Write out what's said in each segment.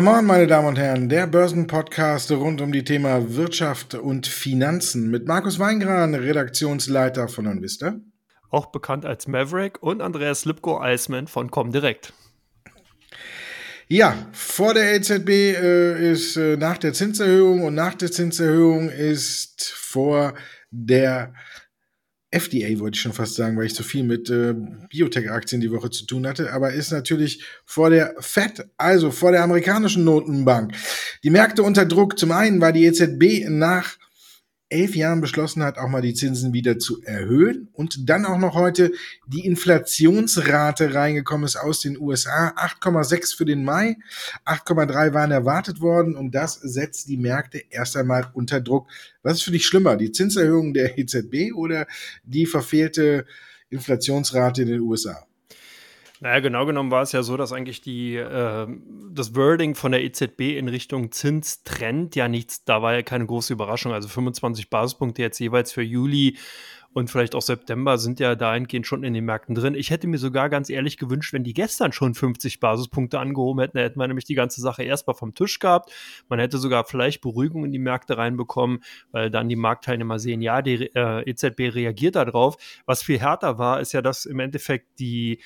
Come on, meine Damen und Herren, der Börsenpodcast rund um die Thema Wirtschaft und Finanzen mit Markus Weingran, Redaktionsleiter von Onvista. Auch bekannt als Maverick und Andreas Lipko-Eisman von Comdirect. Ja, vor der EZB äh, ist äh, nach der Zinserhöhung und nach der Zinserhöhung ist vor der FDA wollte ich schon fast sagen, weil ich so viel mit äh, Biotech-Aktien die Woche zu tun hatte, aber ist natürlich vor der FED, also vor der amerikanischen Notenbank. Die Märkte unter Druck. Zum einen war die EZB nach elf Jahren beschlossen hat, auch mal die Zinsen wieder zu erhöhen und dann auch noch heute die Inflationsrate reingekommen ist aus den USA. 8,6 für den Mai, 8,3 waren erwartet worden und das setzt die Märkte erst einmal unter Druck. Was ist für dich schlimmer, die Zinserhöhung der EZB oder die verfehlte Inflationsrate in den USA? Naja, genau genommen war es ja so, dass eigentlich die, äh, das Wording von der EZB in Richtung Zinstrend ja nichts, da war ja keine große Überraschung. Also 25 Basispunkte jetzt jeweils für Juli und vielleicht auch September sind ja dahingehend schon in den Märkten drin. Ich hätte mir sogar ganz ehrlich gewünscht, wenn die gestern schon 50 Basispunkte angehoben hätten, dann hätten wir nämlich die ganze Sache erstmal vom Tisch gehabt. Man hätte sogar vielleicht Beruhigung in die Märkte reinbekommen, weil dann die Marktteilnehmer sehen, ja, die äh, EZB reagiert darauf. Was viel härter war, ist ja, dass im Endeffekt die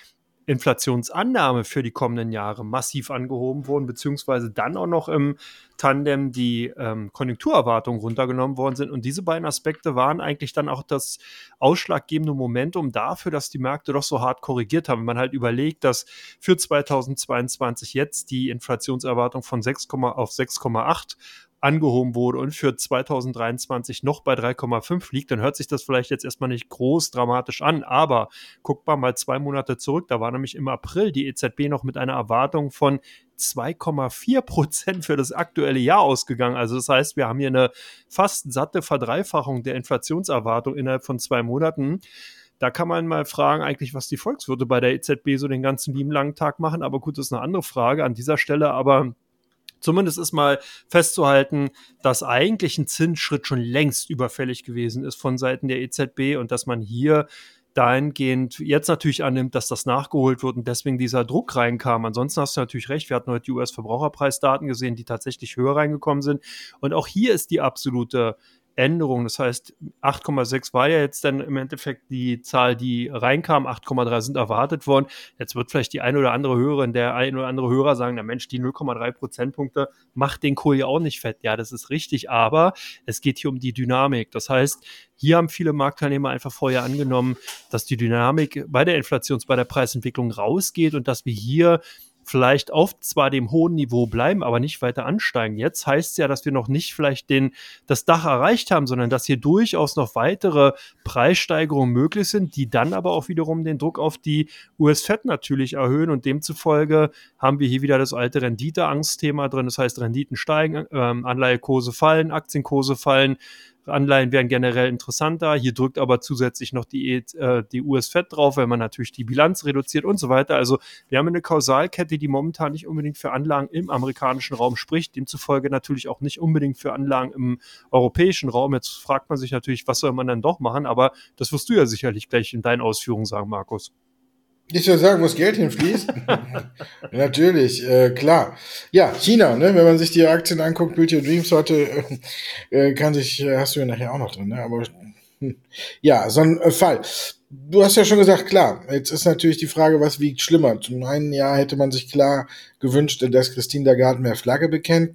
Inflationsannahme für die kommenden Jahre massiv angehoben wurden, beziehungsweise dann auch noch im Tandem die ähm, Konjunkturerwartungen runtergenommen worden sind. Und diese beiden Aspekte waren eigentlich dann auch das ausschlaggebende Momentum dafür, dass die Märkte doch so hart korrigiert haben. Wenn man halt überlegt, dass für 2022 jetzt die Inflationserwartung von 6, auf 6,8 angehoben wurde und für 2023 noch bei 3,5 liegt, dann hört sich das vielleicht jetzt erstmal nicht groß dramatisch an. Aber guckt mal mal zwei Monate zurück, da war nämlich im April die EZB noch mit einer Erwartung von 2,4 Prozent für das aktuelle Jahr ausgegangen. Also das heißt, wir haben hier eine fast satte Verdreifachung der Inflationserwartung innerhalb von zwei Monaten. Da kann man mal fragen, eigentlich, was die Volkswirte bei der EZB so den ganzen lieben langen Tag machen. Aber gut, das ist eine andere Frage an dieser Stelle. Aber Zumindest ist mal festzuhalten, dass eigentlich ein Zinsschritt schon längst überfällig gewesen ist von Seiten der EZB und dass man hier dahingehend jetzt natürlich annimmt, dass das nachgeholt wird und deswegen dieser Druck reinkam. Ansonsten hast du natürlich recht, wir hatten heute die US-Verbraucherpreisdaten gesehen, die tatsächlich höher reingekommen sind. Und auch hier ist die absolute Änderung. Das heißt, 8,6 war ja jetzt dann im Endeffekt die Zahl, die reinkam. 8,3 sind erwartet worden. Jetzt wird vielleicht die eine oder andere Hörerin, der ein oder andere Hörer sagen, der Mensch, die 0,3 Prozentpunkte macht den Kohl ja auch nicht fett. Ja, das ist richtig. Aber es geht hier um die Dynamik. Das heißt, hier haben viele Marktteilnehmer einfach vorher angenommen, dass die Dynamik bei der Inflations-, bei der Preisentwicklung rausgeht und dass wir hier vielleicht auf zwar dem hohen Niveau bleiben, aber nicht weiter ansteigen. Jetzt heißt es ja, dass wir noch nicht vielleicht den, das Dach erreicht haben, sondern dass hier durchaus noch weitere Preissteigerungen möglich sind, die dann aber auch wiederum den Druck auf die US-Fed natürlich erhöhen und demzufolge haben wir hier wieder das alte Renditeangstthema drin. Das heißt, Renditen steigen, ähm, Anleihekurse fallen, Aktienkurse fallen, Anleihen wären generell interessanter. Hier drückt aber zusätzlich noch die, äh, die US-Fed drauf, weil man natürlich die Bilanz reduziert und so weiter. Also wir haben eine Kausalkette, die momentan nicht unbedingt für Anlagen im amerikanischen Raum spricht, demzufolge natürlich auch nicht unbedingt für Anlagen im europäischen Raum. Jetzt fragt man sich natürlich, was soll man dann doch machen, aber das wirst du ja sicherlich gleich in deinen Ausführungen sagen, Markus. Ich soll sagen, wo das Geld hinfließt? Natürlich, äh, klar. Ja, China, ne? wenn man sich die Aktien anguckt, Build Your Dreams heute, äh, kann sich, äh, hast du ja nachher auch noch drin, ne? aber ja, so ein äh, Fall. Du hast ja schon gesagt, klar, jetzt ist natürlich die Frage, was wiegt schlimmer. Zum einen Jahr hätte man sich klar gewünscht, dass Christine Lagarde mehr Flagge bekennt.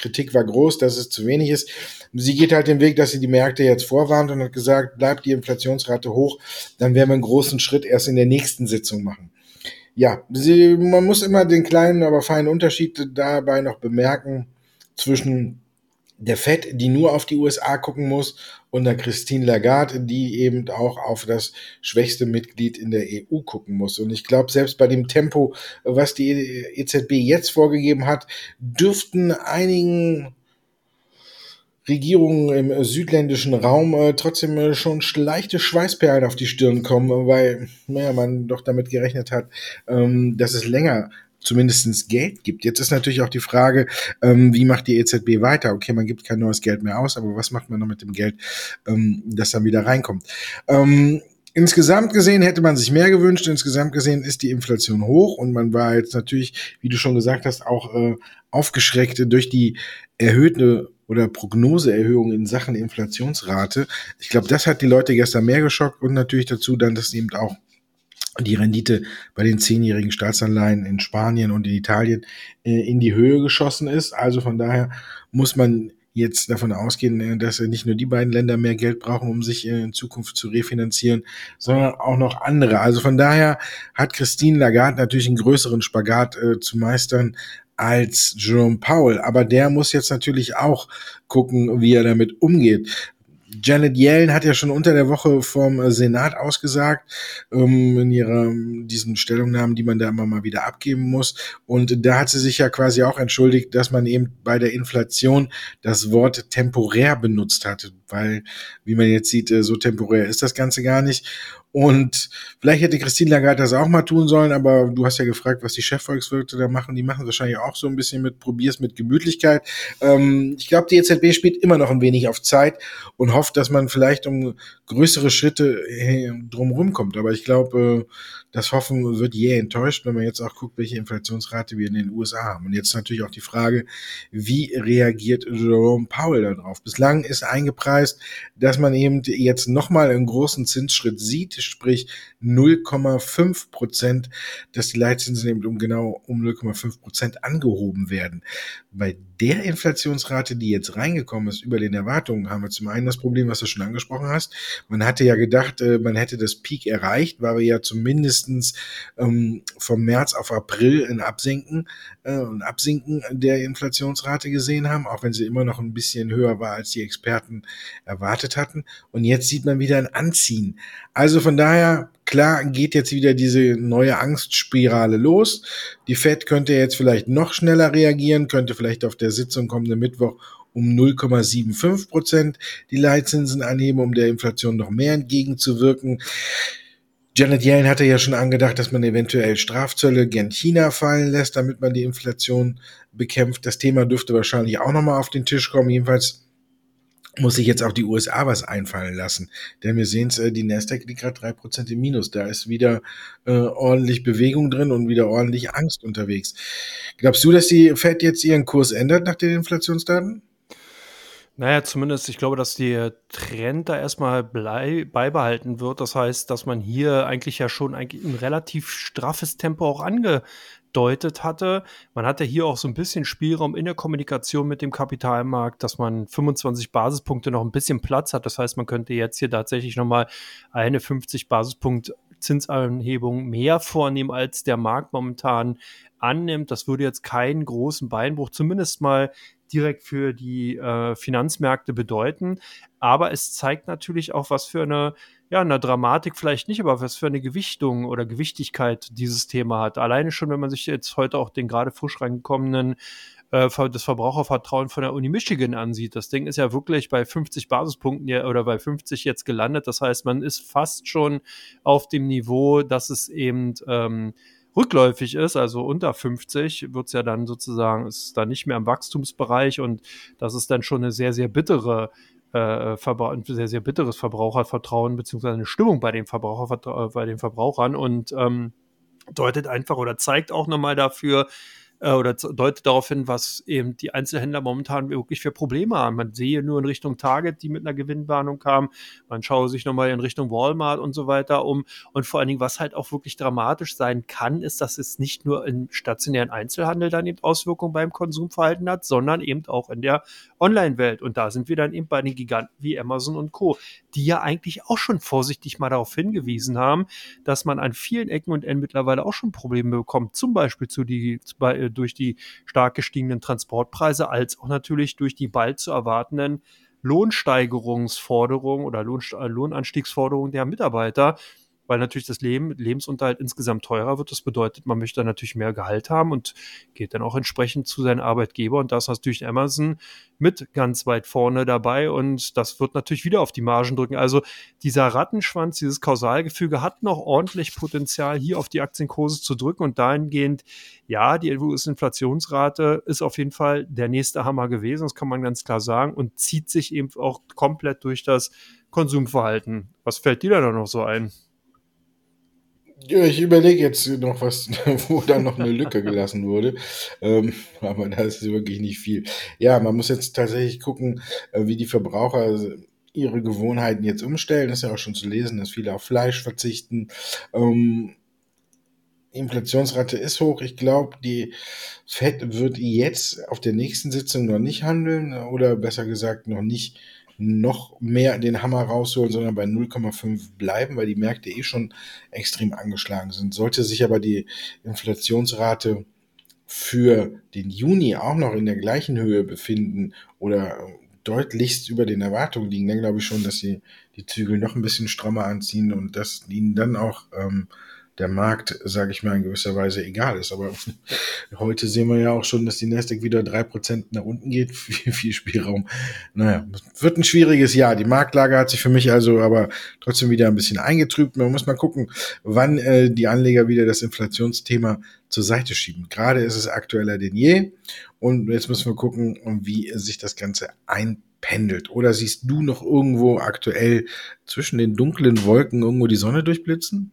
Kritik war groß, dass es zu wenig ist. Sie geht halt den Weg, dass sie die Märkte jetzt vorwarnt und hat gesagt, bleibt die Inflationsrate hoch, dann werden wir einen großen Schritt erst in der nächsten Sitzung machen. Ja, sie, man muss immer den kleinen, aber feinen Unterschied dabei noch bemerken zwischen der FED, die nur auf die USA gucken muss, und der Christine Lagarde, die eben auch auf das schwächste Mitglied in der EU gucken muss. Und ich glaube, selbst bei dem Tempo, was die EZB jetzt vorgegeben hat, dürften einigen Regierungen im südländischen Raum äh, trotzdem äh, schon leichte Schweißperlen auf die Stirn kommen, weil naja, man doch damit gerechnet hat, ähm, dass es länger zumindestens Geld gibt. Jetzt ist natürlich auch die Frage, ähm, wie macht die EZB weiter? Okay, man gibt kein neues Geld mehr aus, aber was macht man noch mit dem Geld, ähm, das dann wieder reinkommt? Ähm, Insgesamt gesehen hätte man sich mehr gewünscht. Insgesamt gesehen ist die Inflation hoch und man war jetzt natürlich, wie du schon gesagt hast, auch äh, aufgeschreckt durch die erhöhte oder Prognoseerhöhung in Sachen Inflationsrate. Ich glaube, das hat die Leute gestern mehr geschockt und natürlich dazu dann, dass eben auch die Rendite bei den zehnjährigen Staatsanleihen in Spanien und in Italien äh, in die Höhe geschossen ist. Also von daher muss man jetzt davon ausgehen, äh, dass nicht nur die beiden Länder mehr Geld brauchen, um sich äh, in Zukunft zu refinanzieren, sondern auch noch andere. Also von daher hat Christine Lagarde natürlich einen größeren Spagat äh, zu meistern als Jerome Powell. Aber der muss jetzt natürlich auch gucken, wie er damit umgeht. Janet Yellen hat ja schon unter der Woche vom äh, Senat ausgesagt, ähm, in ihrer, diesen Stellungnahmen, die man da immer mal wieder abgeben muss. Und da hat sie sich ja quasi auch entschuldigt, dass man eben bei der Inflation das Wort temporär benutzt hat, weil, wie man jetzt sieht, äh, so temporär ist das Ganze gar nicht. Und vielleicht hätte Christine Lagarde das auch mal tun sollen, aber du hast ja gefragt, was die Chefvolkswirte da machen. Die machen wahrscheinlich auch so ein bisschen mit, probier's mit Gemütlichkeit. Ähm, ich glaube, die EZB spielt immer noch ein wenig auf Zeit und hofft, dass man vielleicht um größere Schritte drumherum kommt. Aber ich glaube, äh, das Hoffen wird je enttäuscht, wenn man jetzt auch guckt, welche Inflationsrate wir in den USA haben. Und jetzt natürlich auch die Frage, wie reagiert Jerome Powell darauf? Bislang ist eingepreist, dass man eben jetzt nochmal einen großen Zinsschritt sieht, sprich 0,5 Prozent, dass die Leitzinsen eben um genau um 0,5 Prozent angehoben werden. Bei der Inflationsrate, die jetzt reingekommen ist, über den Erwartungen, haben wir zum einen das Problem, was du schon angesprochen hast. Man hatte ja gedacht, äh, man hätte das Peak erreicht, weil wir ja zumindestens ähm, vom März auf April ein Absenken, äh, ein Absinken der Inflationsrate gesehen haben, auch wenn sie immer noch ein bisschen höher war, als die Experten erwartet hatten. Und jetzt sieht man wieder ein Anziehen. Also von daher Klar geht jetzt wieder diese neue Angstspirale los. Die Fed könnte jetzt vielleicht noch schneller reagieren, könnte vielleicht auf der Sitzung kommende Mittwoch um 0,75 Prozent die Leitzinsen anheben, um der Inflation noch mehr entgegenzuwirken. Janet Yellen hatte ja schon angedacht, dass man eventuell Strafzölle gen China fallen lässt, damit man die Inflation bekämpft. Das Thema dürfte wahrscheinlich auch nochmal auf den Tisch kommen. Jedenfalls muss sich jetzt auch die USA was einfallen lassen. Denn wir sehen es, äh, die Nasdaq liegt gerade drei Prozent im Minus. Da ist wieder äh, ordentlich Bewegung drin und wieder ordentlich Angst unterwegs. Glaubst du, dass die Fed jetzt ihren Kurs ändert nach den Inflationsdaten? Naja, zumindest, ich glaube, dass der Trend da erstmal beibehalten wird. Das heißt, dass man hier eigentlich ja schon ein relativ straffes Tempo auch ange angedeutet hatte. Man hatte hier auch so ein bisschen Spielraum in der Kommunikation mit dem Kapitalmarkt, dass man 25 Basispunkte noch ein bisschen Platz hat. Das heißt, man könnte jetzt hier tatsächlich nochmal eine 50 Basispunkt Zinsanhebung mehr vornehmen, als der Markt momentan annimmt. Das würde jetzt keinen großen Beinbruch, zumindest mal direkt für die äh, Finanzmärkte bedeuten. Aber es zeigt natürlich auch, was für eine ja, eine Dramatik vielleicht nicht, aber was für eine Gewichtung oder Gewichtigkeit dieses Thema hat. Alleine schon, wenn man sich jetzt heute auch den gerade frisch reingekommenen äh, das Verbrauchervertrauen von der Uni Michigan ansieht. Das Ding ist ja wirklich bei 50 Basispunkten oder bei 50 jetzt gelandet. Das heißt, man ist fast schon auf dem Niveau, dass es eben ähm, rückläufig ist, also unter 50, wird es ja dann sozusagen, ist da nicht mehr im Wachstumsbereich und das ist dann schon eine sehr, sehr bittere äh, ein sehr, sehr bitteres Verbrauchervertrauen beziehungsweise eine Stimmung bei den, Verbraucher, bei den Verbrauchern und ähm, deutet einfach oder zeigt auch nochmal dafür, äh, oder deutet darauf hin, was eben die Einzelhändler momentan wirklich für Probleme haben. Man sehe nur in Richtung Target, die mit einer Gewinnwarnung kam. Man schaue sich nochmal in Richtung Walmart und so weiter um. Und vor allen Dingen, was halt auch wirklich dramatisch sein kann, ist, dass es nicht nur im stationären Einzelhandel dann eben Auswirkungen beim Konsumverhalten hat, sondern eben auch in der Online-Welt. Und da sind wir dann eben bei den Giganten wie Amazon und Co., die ja eigentlich auch schon vorsichtig mal darauf hingewiesen haben, dass man an vielen Ecken und Enden mittlerweile auch schon Probleme bekommt, zum Beispiel zu die, bei, durch die stark gestiegenen Transportpreise als auch natürlich durch die bald zu erwartenden Lohnsteigerungsforderungen oder Lohn, Lohnanstiegsforderungen der Mitarbeiter. Weil natürlich das Leben, Lebensunterhalt insgesamt teurer wird. Das bedeutet, man möchte natürlich mehr Gehalt haben und geht dann auch entsprechend zu seinem Arbeitgeber. Und da ist natürlich Amazon mit ganz weit vorne dabei und das wird natürlich wieder auf die Margen drücken. Also dieser Rattenschwanz, dieses Kausalgefüge hat noch ordentlich Potenzial, hier auf die Aktienkurse zu drücken und dahingehend, ja, die US-Inflationsrate ist auf jeden Fall der nächste Hammer gewesen, das kann man ganz klar sagen und zieht sich eben auch komplett durch das Konsumverhalten. Was fällt dir da noch so ein? Ja, ich überlege jetzt noch was, wo da noch eine Lücke gelassen wurde. Ähm, aber da ist wirklich nicht viel. Ja, man muss jetzt tatsächlich gucken, äh, wie die Verbraucher ihre Gewohnheiten jetzt umstellen. Das ist ja auch schon zu lesen, dass viele auf Fleisch verzichten. Ähm, Inflationsrate ist hoch. Ich glaube, die Fed wird jetzt auf der nächsten Sitzung noch nicht handeln oder besser gesagt noch nicht noch mehr den Hammer rausholen, sondern bei 0,5 bleiben, weil die Märkte eh schon extrem angeschlagen sind. Sollte sich aber die Inflationsrate für den Juni auch noch in der gleichen Höhe befinden oder deutlichst über den Erwartungen liegen, dann glaube ich schon, dass sie die Zügel noch ein bisschen strammer anziehen und dass ihnen dann auch ähm, der Markt, sage ich mal, in gewisser Weise egal ist. Aber heute sehen wir ja auch schon, dass die Nasdaq wieder drei Prozent nach unten geht. Viel, viel Spielraum. Naja, wird ein schwieriges Jahr. Die Marktlage hat sich für mich also aber trotzdem wieder ein bisschen eingetrübt. Man muss mal gucken, wann äh, die Anleger wieder das Inflationsthema zur Seite schieben. Gerade ist es aktueller denn je. Und jetzt müssen wir gucken, wie sich das Ganze einpendelt. Oder siehst du noch irgendwo aktuell zwischen den dunklen Wolken irgendwo die Sonne durchblitzen?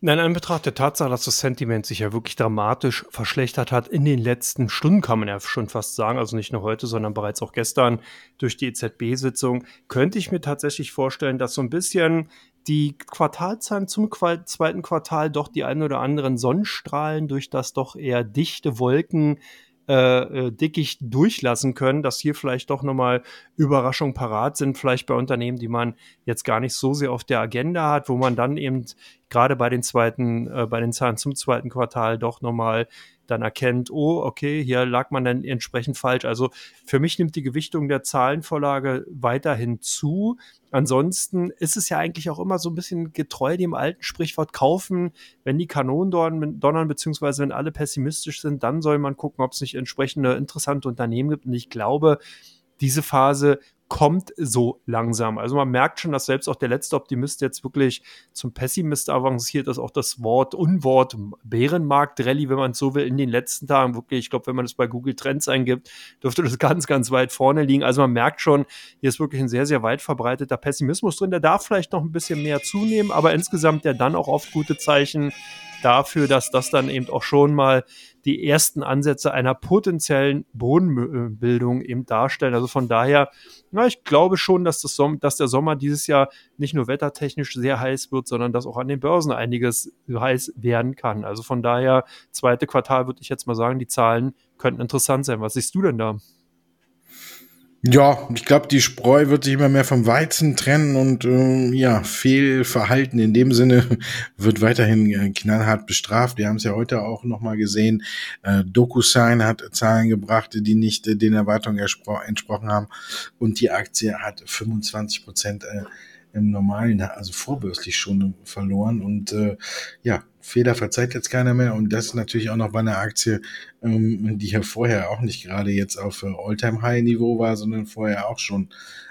Nein, in Betracht der Tatsache, dass das Sentiment sich ja wirklich dramatisch verschlechtert hat in den letzten Stunden, kann man ja schon fast sagen, also nicht nur heute, sondern bereits auch gestern durch die EZB-Sitzung, könnte ich mir tatsächlich vorstellen, dass so ein bisschen die Quartalzahlen zum zweiten Quartal doch die ein oder anderen Sonnenstrahlen durch das doch eher dichte Wolken äh, äh, Dickicht durchlassen können, dass hier vielleicht doch nochmal Überraschungen parat sind, vielleicht bei Unternehmen, die man jetzt gar nicht so sehr auf der Agenda hat, wo man dann eben gerade bei den zweiten, äh, bei den Zahlen zum zweiten Quartal doch nochmal dann erkennt, oh, okay, hier lag man dann entsprechend falsch. Also für mich nimmt die Gewichtung der Zahlenvorlage weiterhin zu. Ansonsten ist es ja eigentlich auch immer so ein bisschen getreu dem alten Sprichwort kaufen, wenn die Kanonen donnern, beziehungsweise wenn alle pessimistisch sind, dann soll man gucken, ob es nicht entsprechende interessante Unternehmen gibt. Und ich glaube, diese Phase kommt so langsam. Also man merkt schon, dass selbst auch der letzte Optimist jetzt wirklich zum Pessimist avanciert, dass auch das Wort, Unwort Bärenmarkt-Rallye, wenn man es so will, in den letzten Tagen wirklich, ich glaube, wenn man das bei Google Trends eingibt, dürfte das ganz, ganz weit vorne liegen. Also man merkt schon, hier ist wirklich ein sehr, sehr weit verbreiteter Pessimismus drin. Der darf vielleicht noch ein bisschen mehr zunehmen, aber insgesamt ja dann auch oft gute Zeichen dafür, dass das dann eben auch schon mal die ersten Ansätze einer potenziellen Bodenbildung eben darstellen. Also von daher, na, ich glaube schon, dass, das Som dass der Sommer dieses Jahr nicht nur wettertechnisch sehr heiß wird, sondern dass auch an den Börsen einiges heiß werden kann. Also von daher, zweite Quartal würde ich jetzt mal sagen, die Zahlen könnten interessant sein. Was siehst du denn da? Ja, ich glaube, die Spreu wird sich immer mehr vom Weizen trennen und äh, ja, Fehlverhalten in dem Sinne wird weiterhin äh, knallhart bestraft. Wir haben es ja heute auch nochmal gesehen. Äh, DocuSign hat Zahlen gebracht, die nicht äh, den Erwartungen entsprochen haben und die Aktie hat 25 Prozent äh, im normalen, also vorbürstlich schon verloren und äh, ja, Fehler verzeiht jetzt keiner mehr und das natürlich auch noch bei einer Aktie, ähm, die ja vorher auch nicht gerade jetzt auf äh, All-Time-High-Niveau war, sondern vorher auch schon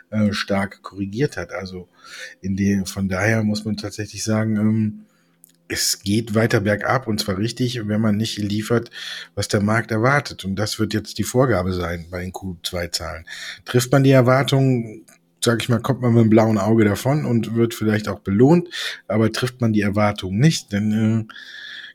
äh, stark korrigiert hat. Also in dem, von daher muss man tatsächlich sagen, ähm, es geht weiter bergab und zwar richtig, wenn man nicht liefert, was der Markt erwartet. Und das wird jetzt die Vorgabe sein bei den Q2-Zahlen. Trifft man die Erwartungen, sag ich mal, kommt man mit einem blauen Auge davon und wird vielleicht auch belohnt, aber trifft man die Erwartung nicht, dann äh,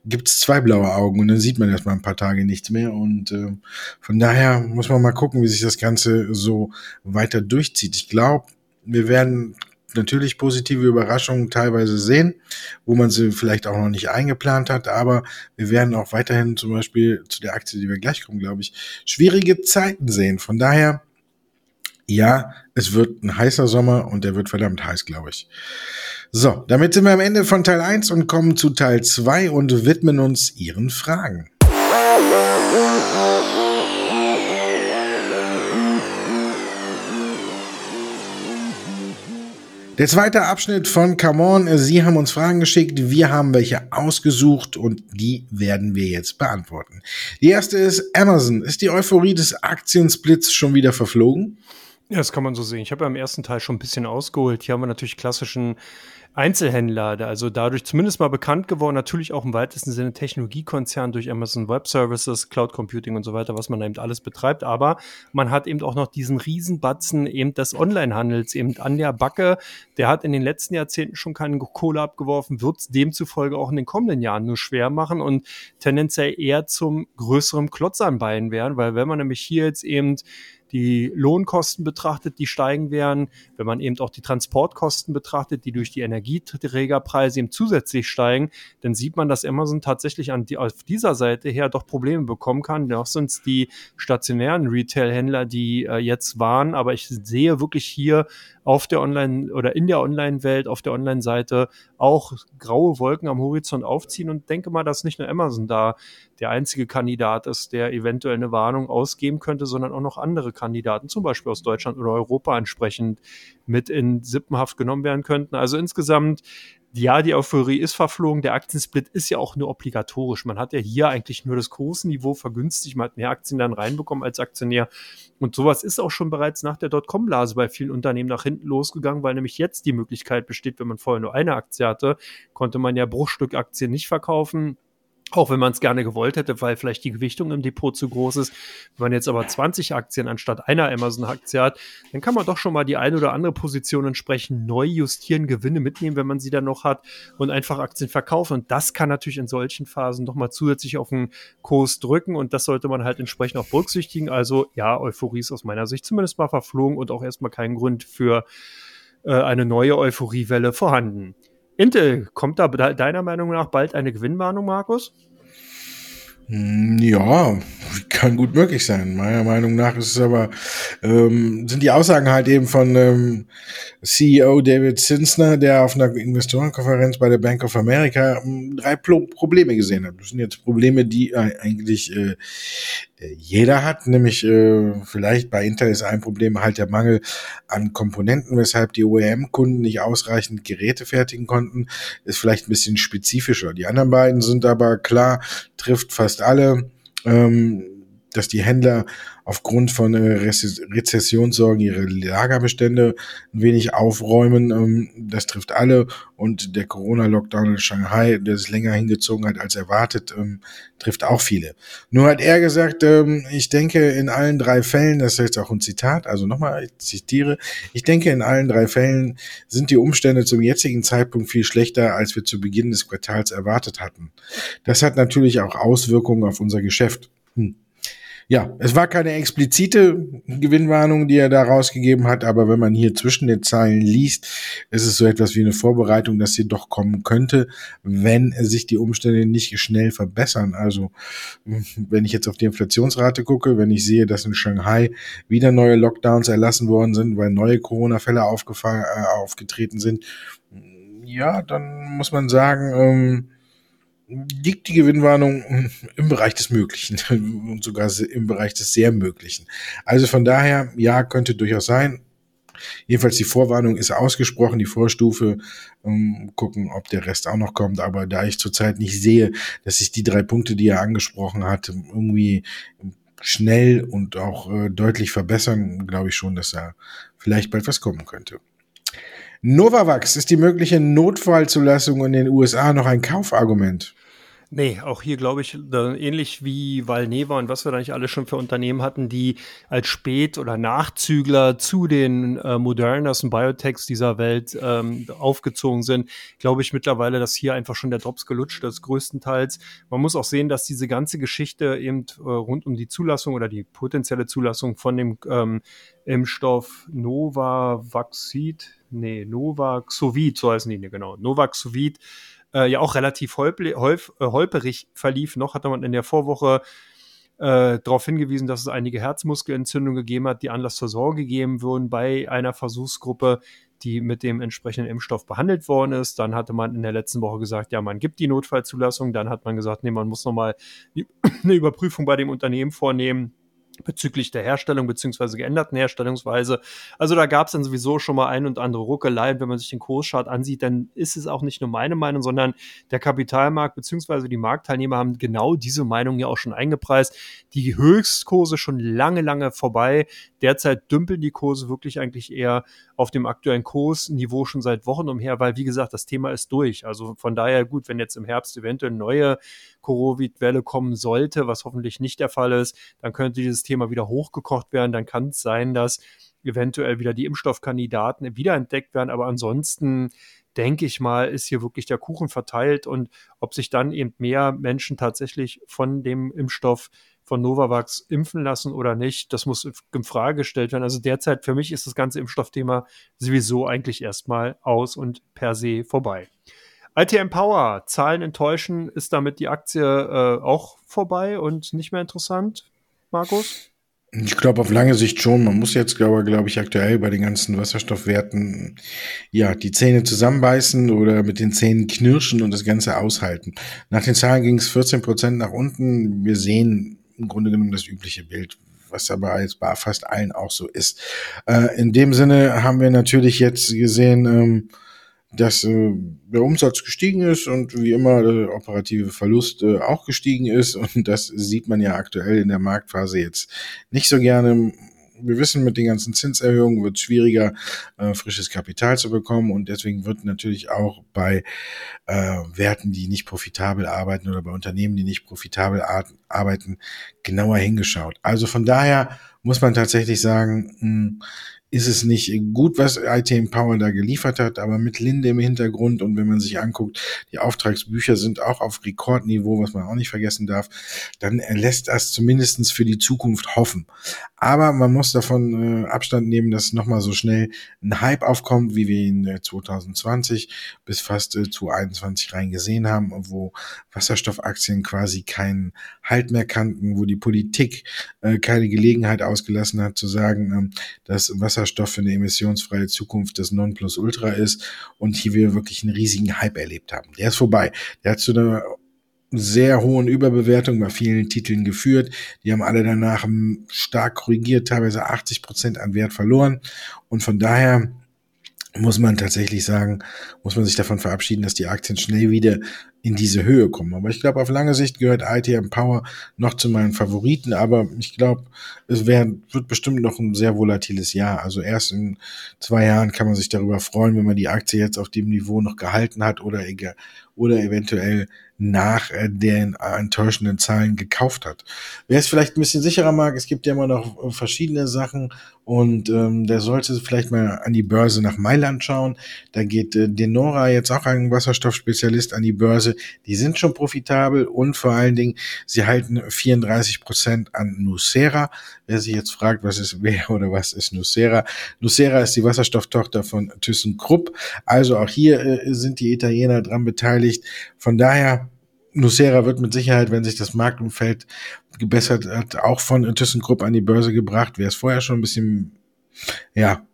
gibt es zwei blaue Augen und dann sieht man erstmal ein paar Tage nichts mehr und äh, von daher muss man mal gucken, wie sich das Ganze so weiter durchzieht. Ich glaube, wir werden natürlich positive Überraschungen teilweise sehen, wo man sie vielleicht auch noch nicht eingeplant hat, aber wir werden auch weiterhin zum Beispiel zu der Aktie, die wir gleich kommen, glaube ich, schwierige Zeiten sehen. Von daher ja, es wird ein heißer Sommer und der wird verdammt heiß, glaube ich. So, damit sind wir am Ende von Teil 1 und kommen zu Teil 2 und widmen uns Ihren Fragen. Der zweite Abschnitt von Come On. Sie haben uns Fragen geschickt, wir haben welche ausgesucht und die werden wir jetzt beantworten. Die erste ist Amazon. Ist die Euphorie des Aktiensplits schon wieder verflogen? Ja, das kann man so sehen. Ich habe ja im ersten Teil schon ein bisschen ausgeholt. Hier haben wir natürlich klassischen Einzelhändler, also dadurch zumindest mal bekannt geworden, natürlich auch im weitesten Sinne Technologiekonzern durch Amazon Web Services, Cloud Computing und so weiter, was man eben alles betreibt. Aber man hat eben auch noch diesen Riesenbatzen eben des Onlinehandels, eben an der Backe. Der hat in den letzten Jahrzehnten schon keine Kohle abgeworfen, wird es demzufolge auch in den kommenden Jahren nur schwer machen und tendenziell eher zum größeren Klotz an Beinen werden, weil wenn man nämlich hier jetzt eben die Lohnkosten betrachtet, die steigen werden, wenn man eben auch die Transportkosten betrachtet, die durch die Energieträgerpreise eben zusätzlich steigen, dann sieht man, dass Amazon tatsächlich an die, auf dieser Seite her doch Probleme bekommen kann. Noch sind es die stationären Retail-Händler, die äh, jetzt waren, aber ich sehe wirklich hier auf der Online- oder in der Online-Welt, auf der Online-Seite auch graue Wolken am Horizont aufziehen und denke mal, dass nicht nur Amazon da der einzige Kandidat ist, der eventuell eine Warnung ausgeben könnte, sondern auch noch andere Kandidaten, zum Beispiel aus Deutschland oder Europa entsprechend mit in Sippenhaft genommen werden könnten. Also insgesamt ja, die Euphorie ist verflogen. Der Aktiensplit ist ja auch nur obligatorisch. Man hat ja hier eigentlich nur das Kursniveau vergünstigt. Man hat mehr Aktien dann reinbekommen als Aktionär. Und sowas ist auch schon bereits nach der Dotcom-Blase bei vielen Unternehmen nach hinten losgegangen, weil nämlich jetzt die Möglichkeit besteht, wenn man vorher nur eine Aktie hatte, konnte man ja Bruchstückaktien nicht verkaufen auch wenn man es gerne gewollt hätte, weil vielleicht die Gewichtung im Depot zu groß ist. Wenn man jetzt aber 20 Aktien anstatt einer Amazon-Aktie hat, dann kann man doch schon mal die eine oder andere Position entsprechend neu justieren, Gewinne mitnehmen, wenn man sie dann noch hat und einfach Aktien verkaufen. Und das kann natürlich in solchen Phasen nochmal zusätzlich auf den Kurs drücken und das sollte man halt entsprechend auch berücksichtigen. Also ja, Euphorie ist aus meiner Sicht zumindest mal verflogen und auch erstmal kein Grund für äh, eine neue Euphoriewelle vorhanden. Intel, kommt da deiner Meinung nach bald eine Gewinnwarnung, Markus? Hm, ja, kann gut möglich sein. Meiner Meinung nach ist es aber, ähm, sind die Aussagen halt eben von ähm, CEO David Zinsner, der auf einer Investorenkonferenz bei der Bank of America ähm, drei Pro Probleme gesehen hat. Das sind jetzt Probleme, die äh, eigentlich äh, jeder hat, nämlich äh, vielleicht bei Intel ist ein Problem halt der Mangel an Komponenten, weshalb die OEM-Kunden nicht ausreichend Geräte fertigen konnten, ist vielleicht ein bisschen spezifischer. Die anderen beiden sind aber klar, trifft fast alle. Ähm, dass die Händler aufgrund von äh, Rezessionssorgen ihre Lagerbestände ein wenig aufräumen. Ähm, das trifft alle. Und der Corona-Lockdown in Shanghai, der sich länger hingezogen hat als erwartet, ähm, trifft auch viele. Nur hat er gesagt, ähm, ich denke in allen drei Fällen, das ist jetzt auch ein Zitat, also nochmal, ich zitiere, ich denke in allen drei Fällen sind die Umstände zum jetzigen Zeitpunkt viel schlechter, als wir zu Beginn des Quartals erwartet hatten. Das hat natürlich auch Auswirkungen auf unser Geschäft. Hm ja, es war keine explizite Gewinnwarnung, die er da rausgegeben hat, aber wenn man hier zwischen den Zeilen liest, ist es so etwas wie eine Vorbereitung, dass sie doch kommen könnte, wenn sich die Umstände nicht schnell verbessern. Also, wenn ich jetzt auf die Inflationsrate gucke, wenn ich sehe, dass in Shanghai wieder neue Lockdowns erlassen worden sind, weil neue Corona-Fälle äh, aufgetreten sind, ja, dann muss man sagen, ähm, liegt die Gewinnwarnung im Bereich des Möglichen und sogar im Bereich des sehr Möglichen. Also von daher, ja, könnte durchaus sein. Jedenfalls die Vorwarnung ist ausgesprochen, die Vorstufe. Um, gucken, ob der Rest auch noch kommt. Aber da ich zurzeit nicht sehe, dass sich die drei Punkte, die er angesprochen hat, irgendwie schnell und auch äh, deutlich verbessern, glaube ich schon, dass da vielleicht bald was kommen könnte. Novavax ist die mögliche Notfallzulassung in den USA noch ein Kaufargument? Nee, auch hier glaube ich, ähnlich wie Valneva und was wir da nicht alle schon für Unternehmen hatten, die als Spät- oder Nachzügler zu den äh, Modernas und Biotechs dieser Welt ähm, aufgezogen sind, glaube ich mittlerweile, dass hier einfach schon der Drops gelutscht ist, größtenteils. Man muss auch sehen, dass diese ganze Geschichte eben äh, rund um die Zulassung oder die potenzielle Zulassung von dem ähm, Impfstoff Novavaxid, nee, Novaxovid, so heißen die, genau, Novaxovid, äh, ja auch relativ holp holp äh, holperig verlief. Noch hatte man in der Vorwoche äh, darauf hingewiesen, dass es einige Herzmuskelentzündungen gegeben hat, die Anlass zur Sorge geben würden bei einer Versuchsgruppe, die mit dem entsprechenden Impfstoff behandelt worden ist. Dann hatte man in der letzten Woche gesagt, ja, man gibt die Notfallzulassung. Dann hat man gesagt, nee, man muss nochmal eine Überprüfung bei dem Unternehmen vornehmen bezüglich der Herstellung beziehungsweise geänderten Herstellungsweise. Also da gab es dann sowieso schon mal ein und andere Ruckeleien. Wenn man sich den Kurschart ansieht, dann ist es auch nicht nur meine Meinung, sondern der Kapitalmarkt beziehungsweise die Marktteilnehmer haben genau diese Meinung ja auch schon eingepreist. Die Höchstkurse schon lange, lange vorbei. Derzeit dümpeln die Kurse wirklich eigentlich eher auf dem aktuellen Kursniveau schon seit Wochen umher, weil wie gesagt, das Thema ist durch. Also von daher gut, wenn jetzt im Herbst eventuell neue Covid-Welle kommen sollte, was hoffentlich nicht der Fall ist, dann könnte dieses Thema wieder hochgekocht werden. Dann kann es sein, dass eventuell wieder die Impfstoffkandidaten wiederentdeckt werden. Aber ansonsten denke ich mal, ist hier wirklich der Kuchen verteilt und ob sich dann eben mehr Menschen tatsächlich von dem Impfstoff von Novavax impfen lassen oder nicht, das muss in Frage gestellt werden. Also derzeit für mich ist das ganze Impfstoffthema sowieso eigentlich erstmal aus und per se vorbei. ITM Power, Zahlen enttäuschen, ist damit die Aktie äh, auch vorbei und nicht mehr interessant, Markus? Ich glaube auf lange Sicht schon. Man muss jetzt, glaube glaub ich, aktuell bei den ganzen Wasserstoffwerten ja die Zähne zusammenbeißen oder mit den Zähnen knirschen und das Ganze aushalten. Nach den Zahlen ging es 14 Prozent nach unten. Wir sehen im Grunde genommen das übliche Bild was aber jetzt bei fast allen auch so ist. Äh, in dem Sinne haben wir natürlich jetzt gesehen, ähm, dass äh, der Umsatz gestiegen ist und wie immer der operative Verlust äh, auch gestiegen ist. Und das sieht man ja aktuell in der Marktphase jetzt nicht so gerne. Wir wissen, mit den ganzen Zinserhöhungen wird es schwieriger, äh, frisches Kapital zu bekommen. Und deswegen wird natürlich auch bei äh, Werten, die nicht profitabel arbeiten oder bei Unternehmen, die nicht profitabel arbeiten, genauer hingeschaut. Also von daher muss man tatsächlich sagen, mh, ist es nicht gut, was ITM Power da geliefert hat, aber mit Linde im Hintergrund und wenn man sich anguckt, die Auftragsbücher sind auch auf Rekordniveau, was man auch nicht vergessen darf, dann lässt das zumindestens für die Zukunft hoffen. Aber man muss davon äh, Abstand nehmen, dass nochmal so schnell ein Hype aufkommt, wie wir ihn äh, 2020 bis fast äh, 2021 rein gesehen haben, wo Wasserstoffaktien quasi keinen Halt mehr kannten, wo die Politik äh, keine Gelegenheit ausgelassen hat zu sagen, ähm, dass Wasser Wasserstoff für eine emissionsfreie Zukunft das Nonplusultra ist und hier wir wirklich einen riesigen Hype erlebt haben. Der ist vorbei. Der hat zu einer sehr hohen Überbewertung bei vielen Titeln geführt. Die haben alle danach stark korrigiert, teilweise 80 Prozent an Wert verloren. Und von daher muss man tatsächlich sagen, muss man sich davon verabschieden, dass die Aktien schnell wieder in diese Höhe kommen. Aber ich glaube, auf lange Sicht gehört ITM Power noch zu meinen Favoriten, aber ich glaube, es wär, wird bestimmt noch ein sehr volatiles Jahr. Also erst in zwei Jahren kann man sich darüber freuen, wenn man die Aktie jetzt auf dem Niveau noch gehalten hat oder, oder eventuell nach äh, den enttäuschenden Zahlen gekauft hat. Wer es vielleicht ein bisschen sicherer mag, es gibt ja immer noch äh, verschiedene Sachen und ähm, der sollte vielleicht mal an die Börse nach Mailand schauen. Da geht äh, Denora jetzt auch ein Wasserstoffspezialist an die Börse. Die sind schon profitabel und vor allen Dingen, sie halten 34 Prozent an Nucera. Wer sich jetzt fragt, was ist wer oder was ist Nucera? Nucera ist die Wasserstofftochter von ThyssenKrupp. Also auch hier äh, sind die Italiener dran beteiligt. Von daher Nucera wird mit Sicherheit, wenn sich das Marktumfeld gebessert hat, auch von ThyssenKrupp an die Börse gebracht. Wer es vorher schon ein bisschen, ja,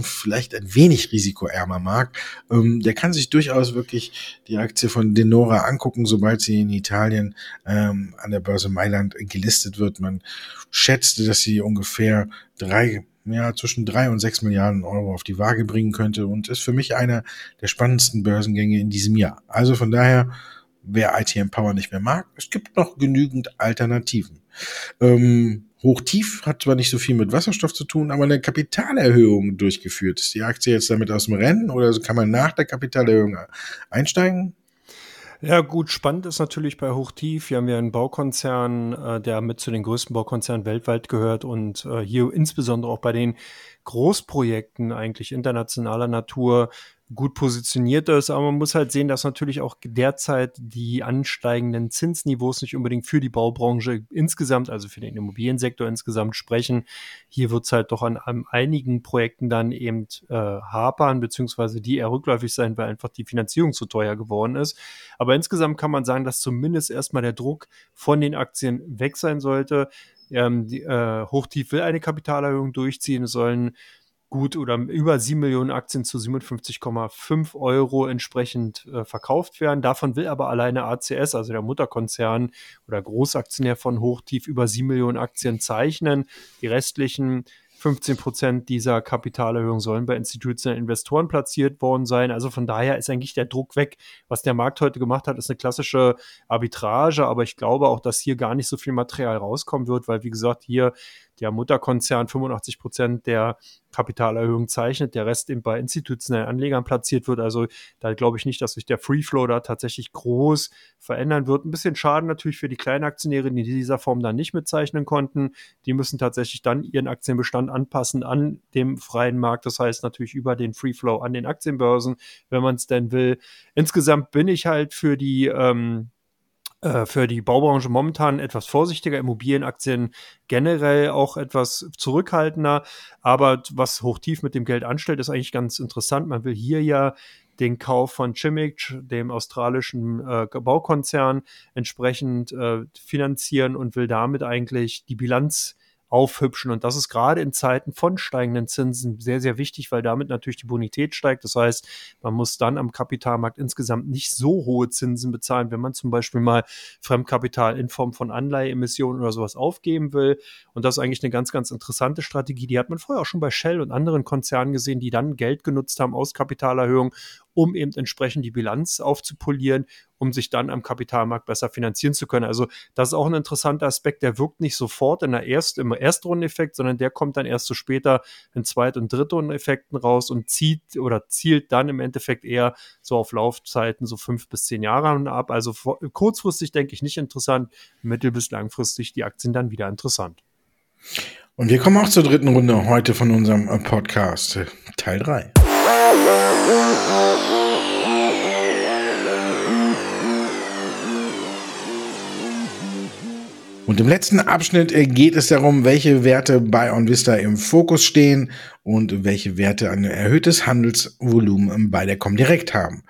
vielleicht ein wenig risikoärmer mag, ähm, der kann sich durchaus wirklich die Aktie von Denora angucken, sobald sie in Italien ähm, an der Börse Mailand gelistet wird. Man schätzte, dass sie ungefähr drei ja, zwischen drei und sechs Milliarden Euro auf die Waage bringen könnte und ist für mich einer der spannendsten Börsengänge in diesem Jahr. Also von daher wer ITM Power nicht mehr mag, es gibt noch genügend Alternativen. Ähm, Hochtief hat zwar nicht so viel mit Wasserstoff zu tun, aber eine Kapitalerhöhung durchgeführt. Ist die Aktie jetzt damit aus dem Rennen oder kann man nach der Kapitalerhöhung einsteigen? Ja, gut, spannend ist natürlich bei Hochtief. Wir haben ja einen Baukonzern, äh, der mit zu den größten Baukonzernen weltweit gehört und äh, hier insbesondere auch bei den Großprojekten eigentlich internationaler Natur gut positioniert ist, aber man muss halt sehen, dass natürlich auch derzeit die ansteigenden Zinsniveaus nicht unbedingt für die Baubranche insgesamt, also für den Immobiliensektor insgesamt sprechen. Hier wird es halt doch an, an, einigen Projekten dann eben äh, hapern, beziehungsweise die eher rückläufig sein, weil einfach die Finanzierung zu teuer geworden ist. Aber insgesamt kann man sagen, dass zumindest erstmal der Druck von den Aktien weg sein sollte. Ähm, die, äh, Hochtief will eine Kapitalerhöhung durchziehen, sollen gut oder über 7 Millionen Aktien zu 57,5 Euro entsprechend äh, verkauft werden. Davon will aber alleine ACS, also der Mutterkonzern oder Großaktionär von Hochtief, über 7 Millionen Aktien zeichnen. Die restlichen 15 Prozent dieser Kapitalerhöhung sollen bei institutionellen Investoren platziert worden sein. Also von daher ist eigentlich der Druck weg. Was der Markt heute gemacht hat, ist eine klassische Arbitrage, aber ich glaube auch, dass hier gar nicht so viel Material rauskommen wird, weil wie gesagt, hier der Mutterkonzern 85 Prozent der Kapitalerhöhung zeichnet, der Rest eben bei institutionellen Anlegern platziert wird. Also da glaube ich nicht, dass sich der Free Flow da tatsächlich groß verändern wird. Ein bisschen Schaden natürlich für die kleinen Aktionäre, die in dieser Form dann nicht mitzeichnen konnten. Die müssen tatsächlich dann ihren Aktienbestand anpassen an dem freien Markt. Das heißt natürlich über den Free Flow an den Aktienbörsen, wenn man es denn will. Insgesamt bin ich halt für die ähm, äh, für die Baubranche momentan etwas vorsichtiger, Immobilienaktien generell auch etwas zurückhaltender. Aber was Hochtief mit dem Geld anstellt, ist eigentlich ganz interessant. Man will hier ja den Kauf von Chimich, dem australischen äh, Baukonzern, entsprechend äh, finanzieren und will damit eigentlich die Bilanz aufhübschen. Und das ist gerade in Zeiten von steigenden Zinsen sehr, sehr wichtig, weil damit natürlich die Bonität steigt. Das heißt, man muss dann am Kapitalmarkt insgesamt nicht so hohe Zinsen bezahlen, wenn man zum Beispiel mal Fremdkapital in Form von Anleiheemissionen oder sowas aufgeben will. Und das ist eigentlich eine ganz, ganz interessante Strategie. Die hat man vorher auch schon bei Shell und anderen Konzernen gesehen, die dann Geld genutzt haben aus Kapitalerhöhung, um eben entsprechend die Bilanz aufzupolieren, um sich dann am Kapitalmarkt besser finanzieren zu können. Also das ist auch ein interessanter Aspekt, der wirkt nicht sofort in der Erst, im Erstrundeneffekt, sondern der kommt dann erst so später in Zweit- und Drittrundeneffekten raus und zieht oder zielt dann im Endeffekt eher so auf Laufzeiten so fünf bis zehn Jahre ab. Also kurzfristig denke ich nicht interessant, mittel- bis langfristig die Aktien dann wieder interessant. Und wir kommen auch zur dritten Runde heute von unserem Podcast, Teil 3. Und im letzten Abschnitt äh, geht es darum, welche Werte bei OnVista im Fokus stehen und welche Werte ein erhöhtes Handelsvolumen bei der Comdirect haben.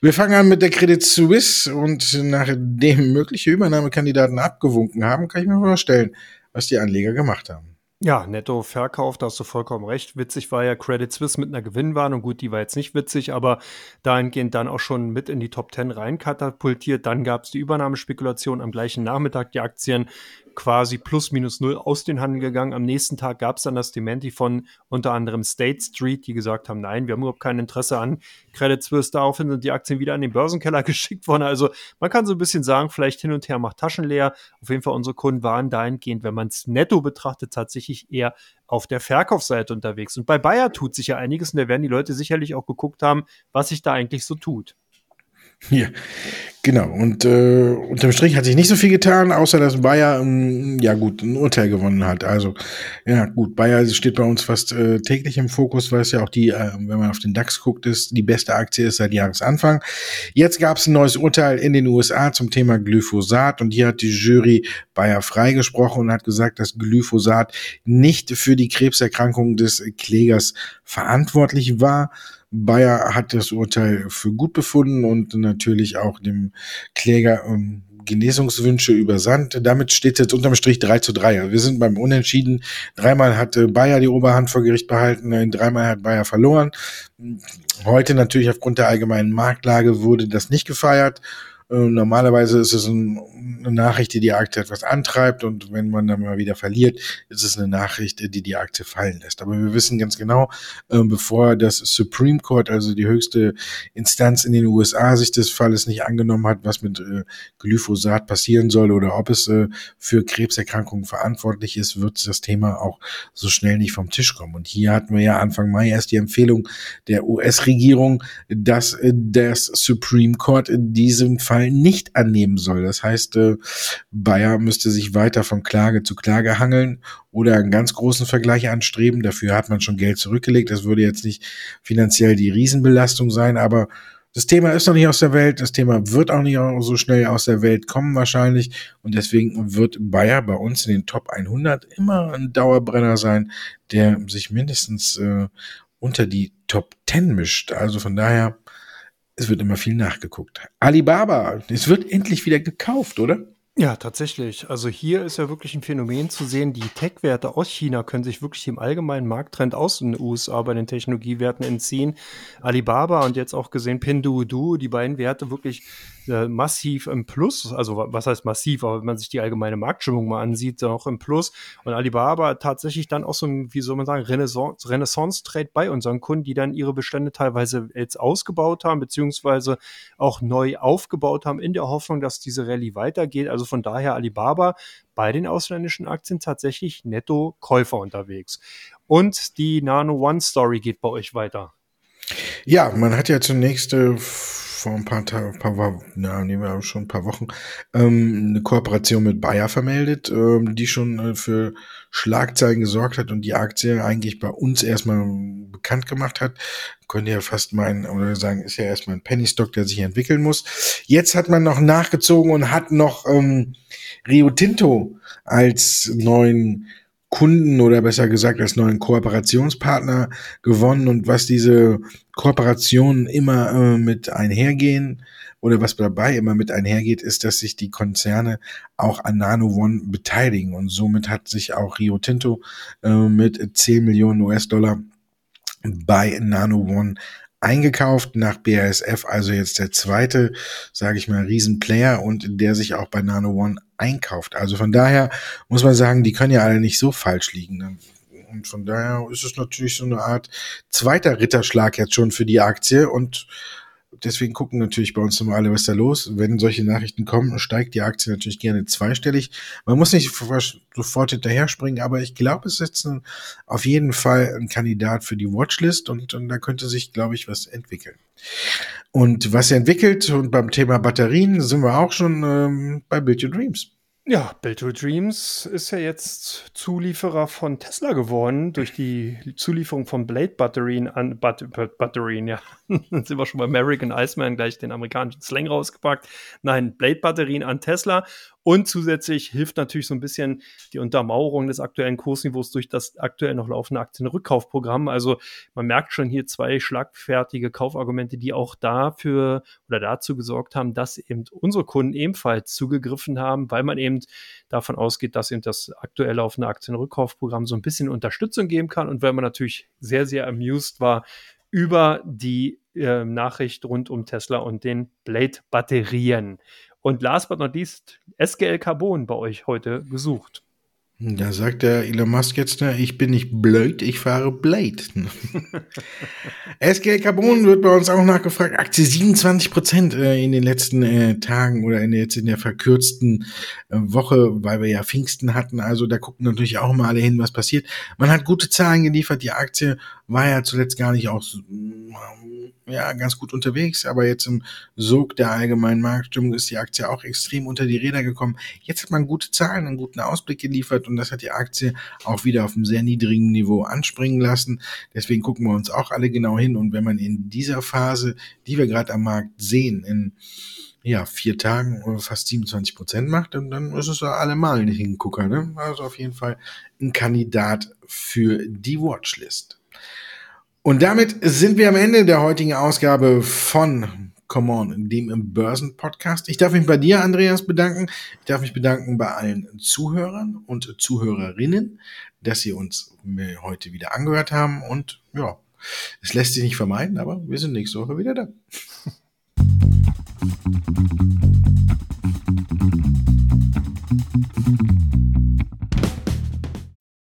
Wir fangen an mit der Credit Suisse und nachdem mögliche Übernahmekandidaten abgewunken haben, kann ich mir vorstellen, was die Anleger gemacht haben. Ja, Netto-Verkauf, da hast du vollkommen recht. Witzig war ja Credit Suisse mit einer Gewinnwarnung. Gut, die war jetzt nicht witzig, aber dahingehend dann auch schon mit in die Top 10 reinkatapultiert. Dann gab es die Übernahmespekulation am gleichen Nachmittag. Die Aktien quasi plus minus null aus den Handel gegangen. Am nächsten Tag gab es dann das Dementi von unter anderem State Street, die gesagt haben, nein, wir haben überhaupt kein Interesse an Credit Suisse. Daraufhin sind die Aktien wieder an den Börsenkeller geschickt worden. Also man kann so ein bisschen sagen, vielleicht hin und her macht Taschen leer. Auf jeden Fall unsere Kunden waren dahingehend, wenn man es netto betrachtet, tatsächlich eher auf der Verkaufsseite unterwegs. Und bei Bayer tut sich ja einiges und da werden die Leute sicherlich auch geguckt haben, was sich da eigentlich so tut. Ja, genau. Und äh, unterm Strich hat sich nicht so viel getan, außer dass Bayer, ähm, ja gut, ein Urteil gewonnen hat. Also, ja gut, Bayer steht bei uns fast äh, täglich im Fokus, weil es ja auch die, äh, wenn man auf den DAX guckt, ist die beste Aktie ist seit Jahresanfang. Jetzt gab es ein neues Urteil in den USA zum Thema Glyphosat und hier hat die Jury Bayer freigesprochen und hat gesagt, dass Glyphosat nicht für die Krebserkrankung des Klägers verantwortlich war Bayer hat das Urteil für gut befunden und natürlich auch dem Kläger ähm, Genesungswünsche übersandt. Damit steht es jetzt unterm Strich 3 zu 3. Also wir sind beim Unentschieden. Dreimal hat Bayer die Oberhand vor Gericht behalten, dreimal hat Bayer verloren. Heute natürlich aufgrund der allgemeinen Marktlage wurde das nicht gefeiert. Äh, normalerweise ist es ein, eine Nachricht, die die Aktie etwas antreibt und wenn man dann mal wieder verliert, ist es eine Nachricht, die die Aktie fallen lässt. Aber wir wissen ganz genau, äh, bevor das Supreme Court, also die höchste Instanz in den USA, sich des Falles nicht angenommen hat, was mit äh, Glyphosat passieren soll oder ob es für Krebserkrankungen verantwortlich ist, wird das Thema auch so schnell nicht vom Tisch kommen. Und hier hatten wir ja Anfang Mai erst die Empfehlung der US-Regierung, dass das Supreme Court in diesem Fall Fall nicht annehmen soll. Das heißt, äh, Bayer müsste sich weiter von Klage zu Klage hangeln oder einen ganz großen Vergleich anstreben. Dafür hat man schon Geld zurückgelegt. Das würde jetzt nicht finanziell die Riesenbelastung sein, aber das Thema ist noch nicht aus der Welt. Das Thema wird auch nicht so schnell aus der Welt kommen wahrscheinlich. Und deswegen wird Bayer bei uns in den Top 100 immer ein Dauerbrenner sein, der sich mindestens äh, unter die Top 10 mischt. Also von daher es wird immer viel nachgeguckt. Alibaba, es wird endlich wieder gekauft, oder? Ja, tatsächlich. Also hier ist ja wirklich ein Phänomen zu sehen, die Tech-Werte aus China können sich wirklich dem allgemeinen Markttrend aus den USA bei den Technologiewerten entziehen. Alibaba und jetzt auch gesehen Pinduoduo, die beiden Werte wirklich äh, massiv im Plus, also was heißt massiv, aber wenn man sich die allgemeine Marktstimmung mal ansieht, auch im Plus. Und Alibaba tatsächlich dann auch so ein, wie soll man sagen, Renaissance-Trade bei unseren Kunden, die dann ihre Bestände teilweise jetzt ausgebaut haben, beziehungsweise auch neu aufgebaut haben, in der Hoffnung, dass diese Rallye weitergeht. Also von daher Alibaba bei den ausländischen Aktien tatsächlich netto Käufer unterwegs. Und die Nano One Story geht bei euch weiter. Ja, man hat ja zunächst äh, vor ein paar Tagen, paar, ja, nehmen wir schon ein paar Wochen, ähm, eine Kooperation mit Bayer vermeldet, ähm, die schon äh, für Schlagzeilen gesorgt hat und die Aktie eigentlich bei uns erstmal bekannt gemacht hat. Könnte ja fast meinen, oder sagen, ist ja erstmal ein Penny Stock, der sich entwickeln muss. Jetzt hat man noch nachgezogen und hat noch ähm, Rio Tinto als neuen Kunden oder besser gesagt als neuen Kooperationspartner gewonnen und was diese Kooperationen immer äh, mit einhergehen oder was dabei immer mit einhergeht, ist, dass sich die Konzerne auch an Nano One beteiligen. Und somit hat sich auch Rio Tinto äh, mit 10 Millionen US-Dollar bei Nano One eingekauft nach BASF, also jetzt der zweite, sage ich mal, Riesenplayer und der sich auch bei Nano One einkauft. Also von daher muss man sagen, die können ja alle nicht so falsch liegen. Ne? Und von daher ist es natürlich so eine Art zweiter Ritterschlag jetzt schon für die Aktie und deswegen gucken natürlich bei uns immer alle, was da los. Wenn solche Nachrichten kommen, steigt die Aktie natürlich gerne zweistellig. Man muss nicht sofort hinterher springen, aber ich glaube, es ist ein, auf jeden Fall ein Kandidat für die Watchlist und, und da könnte sich, glaube ich, was entwickeln. Und was entwickelt, und beim Thema Batterien sind wir auch schon ähm, bei Build Your Dreams. Ja, Build Your Dreams ist ja jetzt Zulieferer von Tesla geworden durch die Zulieferung von Blade Batterien an Bat Batterien, ja. Dann sind wir schon bei American Iceman gleich den amerikanischen Slang rausgepackt. Nein, Blade Batterien an Tesla und zusätzlich hilft natürlich so ein bisschen die Untermauerung des aktuellen Kursniveaus durch das aktuell noch laufende Aktienrückkaufprogramm. Also man merkt schon hier zwei schlagfertige Kaufargumente, die auch dafür oder dazu gesorgt haben, dass eben unsere Kunden ebenfalls zugegriffen haben, weil man eben davon ausgeht, dass eben das aktuell laufende Aktienrückkaufprogramm so ein bisschen Unterstützung geben kann und weil man natürlich sehr, sehr amused war über die äh, Nachricht rund um Tesla und den Blade-Batterien. Und last but not least, SGL Carbon bei euch heute gesucht. Da sagt der Elon Musk jetzt, ne, ich bin nicht blöd, ich fahre Blade. SGL Carbon wird bei uns auch nachgefragt. Aktie 27 Prozent äh, in den letzten äh, Tagen oder in, jetzt in der verkürzten äh, Woche, weil wir ja Pfingsten hatten. Also da gucken natürlich auch mal alle hin, was passiert. Man hat gute Zahlen geliefert. Die Aktie war ja zuletzt gar nicht auch ja, ganz gut unterwegs, aber jetzt im Sog der allgemeinen Marktstimmung ist die Aktie auch extrem unter die Räder gekommen. Jetzt hat man gute Zahlen, einen guten Ausblick geliefert und das hat die Aktie auch wieder auf einem sehr niedrigen Niveau anspringen lassen. Deswegen gucken wir uns auch alle genau hin und wenn man in dieser Phase, die wir gerade am Markt sehen, in ja, vier Tagen fast 27 Prozent macht, dann, ist es ja allemal ein Hingucker. Ne? Also auf jeden Fall ein Kandidat für die Watchlist. Und damit sind wir am Ende der heutigen Ausgabe von Come On, dem im Börsen-Podcast. Ich darf mich bei dir, Andreas, bedanken. Ich darf mich bedanken bei allen Zuhörern und Zuhörerinnen, dass sie uns heute wieder angehört haben. Und ja, es lässt sich nicht vermeiden, aber wir sind nächste Woche wieder da.